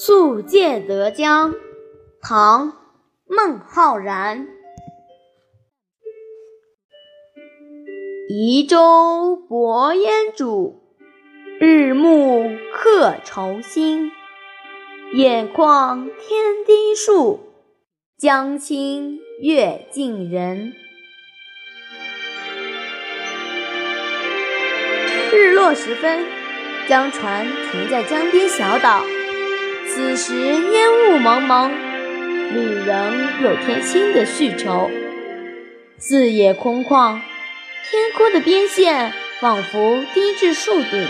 宿借德江，唐·孟浩然。移舟泊烟渚，日暮客愁新。眼旷天低树，江清月近人。日落时分，将船停在江边小岛。此时烟雾蒙蒙，旅人有添新的绪愁。四野空旷，天空的边线仿佛低至树顶，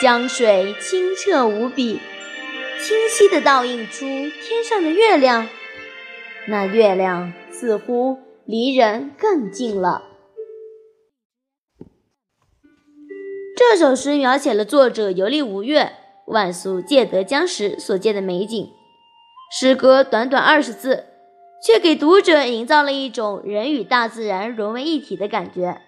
江水清澈无比，清晰地倒映出天上的月亮。那月亮似乎离人更近了。这首诗描写了作者游历吴越。万宿借德江时所见的美景，诗歌短短二十字，却给读者营造了一种人与大自然融为一体的感觉。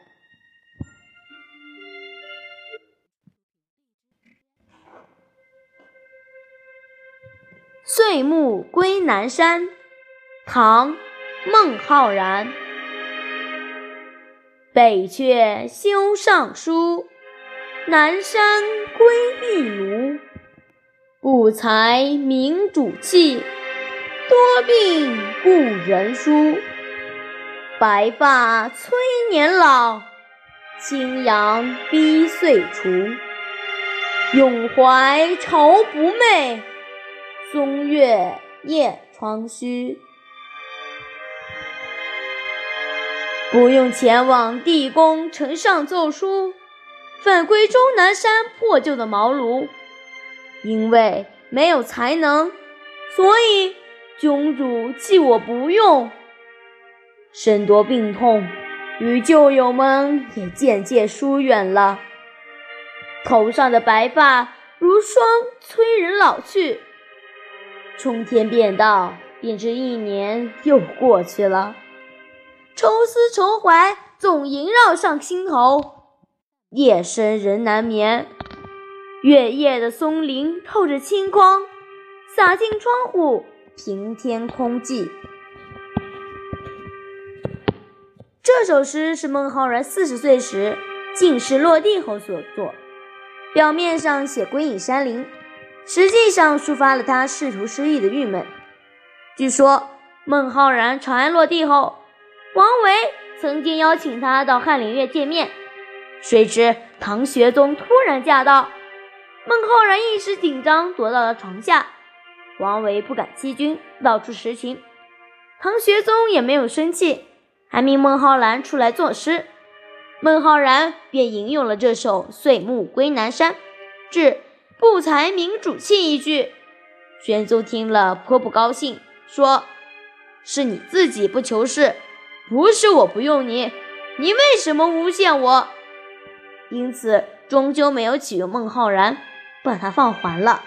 岁暮归南山，唐·孟浩然。北阙修上书，南山归壁庐。不才明主气，多病故人疏。白发催年老，青阳逼岁除。永怀愁不寐，松月夜窗虚。不用前往地宫城上奏书，返归终南山破旧的茅庐。因为没有才能，所以君主弃我不用。身多病痛，与旧友们也渐渐疏远了。头上的白发如霜，催人老去。冲天便道，便是一年又过去了。愁思愁怀总萦绕上心头，夜深人难眠。月夜的松林透着清光，洒进窗户，平添空寂。这首诗是孟浩然四十岁时进士落地后所作，表面上写归隐山林，实际上抒发了他仕途失意的郁闷。据说孟浩然长安落地后，王维曾经邀请他到翰林院见面，谁知唐玄宗突然驾到。孟浩然一时紧张，躲到了床下。王维不敢欺君，道出实情。唐玄宗也没有生气，还命孟浩然出来作诗。孟浩然便引用了这首《岁暮归南山》，至“不才明主气”一句。玄宗听了颇不高兴，说：“是你自己不求是，不是我不用你。你为什么诬陷我？”因此，终究没有启用孟浩然。把它放还了。